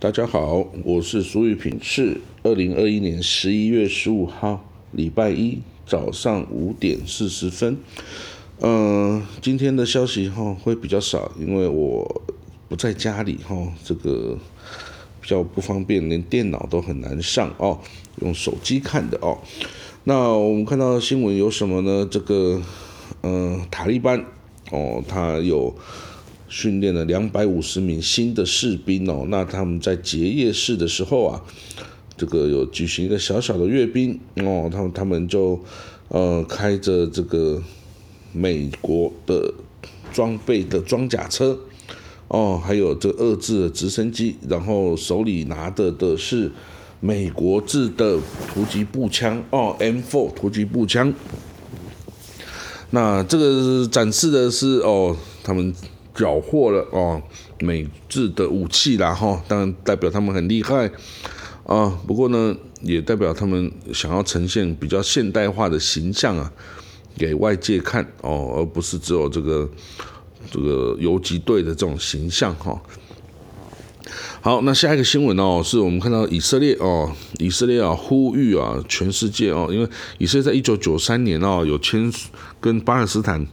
大家好，我是苏玉品，是二零二一年十一月十五号，礼拜一早上五点四十分。嗯，今天的消息哈会比较少，因为我不在家里哈，这个比较不方便，连电脑都很难上哦，用手机看的哦。那我们看到新闻有什么呢？这个，嗯，塔利班哦，他有训练了两百五十名新的士兵哦，那他们在结业式的时候啊，这个有举行一个小小的阅兵哦，他们他们就呃开着这个。美国的装备的装甲车，哦，还有这二制的直升机，然后手里拿的的是美国制的突击步枪，哦，M4 突击步枪。那这个展示的是哦，他们缴获了哦美制的武器啦，哈，当然代表他们很厉害啊。不过呢，也代表他们想要呈现比较现代化的形象啊。给外界看哦，而不是只有这个这个游击队的这种形象哈。好，那下一个新闻哦，是我们看到以色列哦，以色列啊呼吁啊全世界哦，因为以色列在一九九三年哦有签跟巴勒斯坦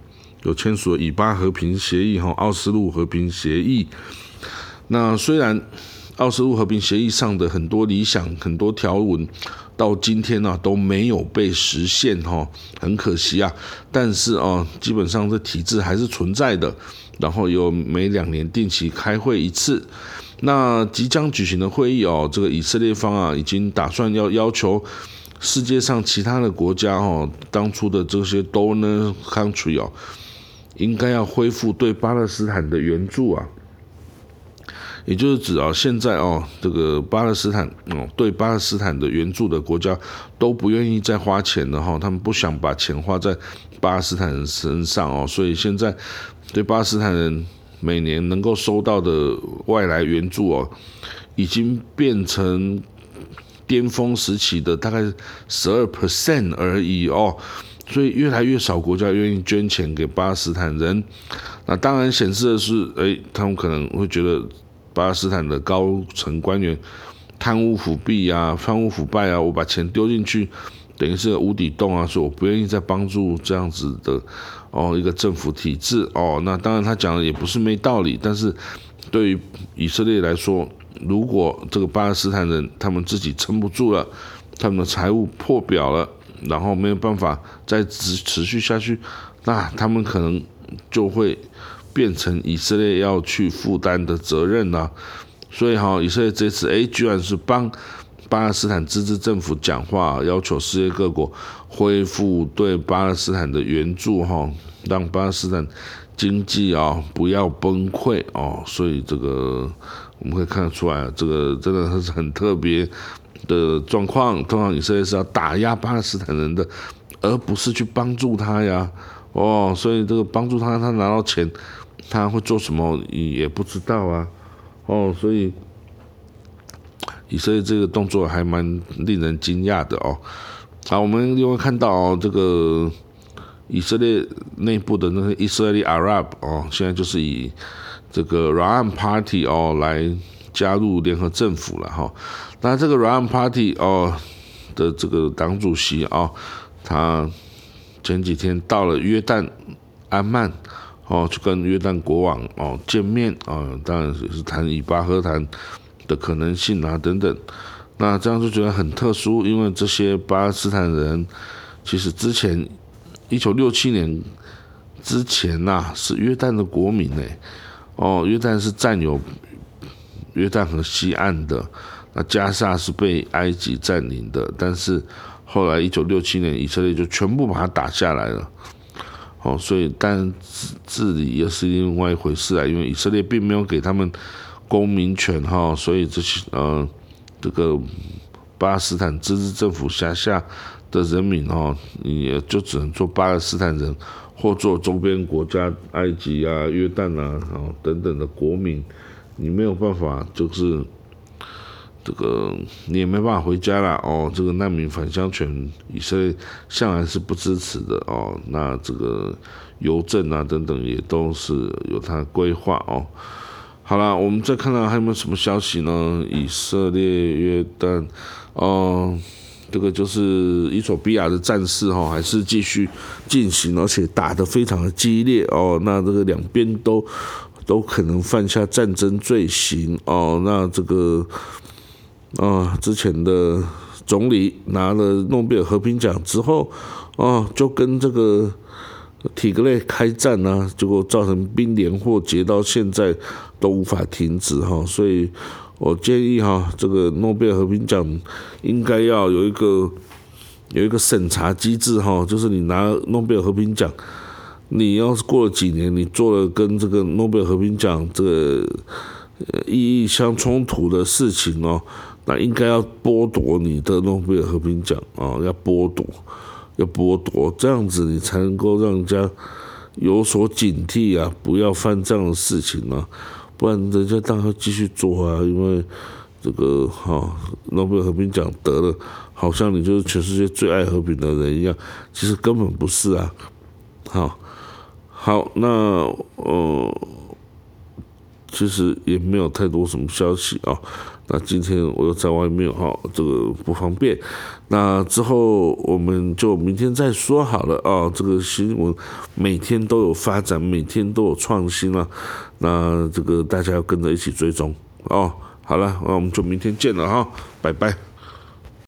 有签署以巴和平协议哈，奥斯陆和平协议。那虽然奥斯陆和平协议上的很多理想、很多条文。到今天呢都没有被实现哈，很可惜啊。但是啊，基本上这体制还是存在的。然后有每两年定期开会一次。那即将举行的会议哦，这个以色列方啊已经打算要要求世界上其他的国家哦，当初的这些 donor country 哦，应该要恢复对巴勒斯坦的援助啊。也就是指啊，现在哦，这个巴勒斯坦哦，对巴勒斯坦的援助的国家都不愿意再花钱了哈，他们不想把钱花在巴勒斯坦人身上哦，所以现在对巴勒斯坦人每年能够收到的外来援助哦，已经变成巅峰时期的大概十二 percent 而已哦，所以越来越少国家愿意捐钱给巴勒斯坦人，那当然显示的是，哎，他们可能会觉得。巴勒斯坦的高层官员贪污腐弊啊，贪污腐败啊，我把钱丢进去，等于是无底洞啊，说我不愿意再帮助这样子的哦一个政府体制哦。那当然他讲的也不是没道理，但是对于以色列来说，如果这个巴勒斯坦人他们自己撑不住了，他们的财务破表了，然后没有办法再持持续下去，那他们可能就会。变成以色列要去负担的责任呢？所以哈，以色列这次哎，居然是帮巴勒斯坦自治政府讲话，要求世界各国恢复对巴勒斯坦的援助哈，让巴勒斯坦经济啊不要崩溃哦。所以这个我们可以看得出来，这个真的是很特别的状况。通常以色列是要打压巴勒斯坦人的，而不是去帮助他呀。哦，所以这个帮助他，他拿到钱。他会做什么也不知道啊，哦，所以以色列这个动作还蛮令人惊讶的哦。好，我们另外看到这个以色列内部的那些以色列 Arab 哦，现在就是以这个软案 Party 哦来加入联合政府了哈。那这个软案 Party 哦的这个党主席哦，他前几天到了约旦安曼。哦，去跟约旦国王哦见面啊，当然是谈以巴和谈的可能性啊等等。那这样就觉得很特殊，因为这些巴勒斯坦人其实之前一九六七年之前呐是约旦的国民呢。哦，约旦是占有约旦河西岸的，那加沙是被埃及占领的，但是后来一九六七年以色列就全部把它打下来了。哦，所以但治治理又是另外一回事啊，因为以色列并没有给他们公民权哈，所以这些呃这个巴勒斯坦自治政府辖下的人民哈，也就只能做巴勒斯坦人或做周边国家埃及啊、约旦啊、哦等等的国民，你没有办法就是。这个你也没办法回家了哦。这个难民返乡权，以色列向来是不支持的哦。那这个邮政啊等等也都是有它规划哦。好了，我们再看看还有没有什么消息呢？以色列、约旦，哦，这个就是伊索比亚的战事哈，还是继续进行，而且打得非常的激烈哦。那这个两边都都可能犯下战争罪行哦。那这个啊，之前的总理拿了诺贝尔和平奖之后，哦，就跟这个。体格类开战呢，结果造成兵连祸结，到现在都无法停止哈，所以我建议哈，这个诺贝尔和平奖应该要有一个有一个审查机制哈，就是你拿诺贝尔和平奖，你要是过了几年，你做了跟这个诺贝尔和平奖这个意义相冲突的事情哦，那应该要剥夺你的诺贝尔和平奖啊，要剥夺。要剥夺，这样子你才能够让人家有所警惕啊，不要犯这样的事情啊，不然人家当然继续做啊。因为这个哈，诺贝尔和平奖得了，好像你就是全世界最爱和平的人一样，其实根本不是啊。好，好，那呃，其实也没有太多什么消息啊。那今天我又在外面哈，这个不方便。那之后我们就明天再说好了啊。这个新闻每天都有发展，每天都有创新啊。那这个大家要跟着一起追踪哦。好了，那我们就明天见了哈，拜拜。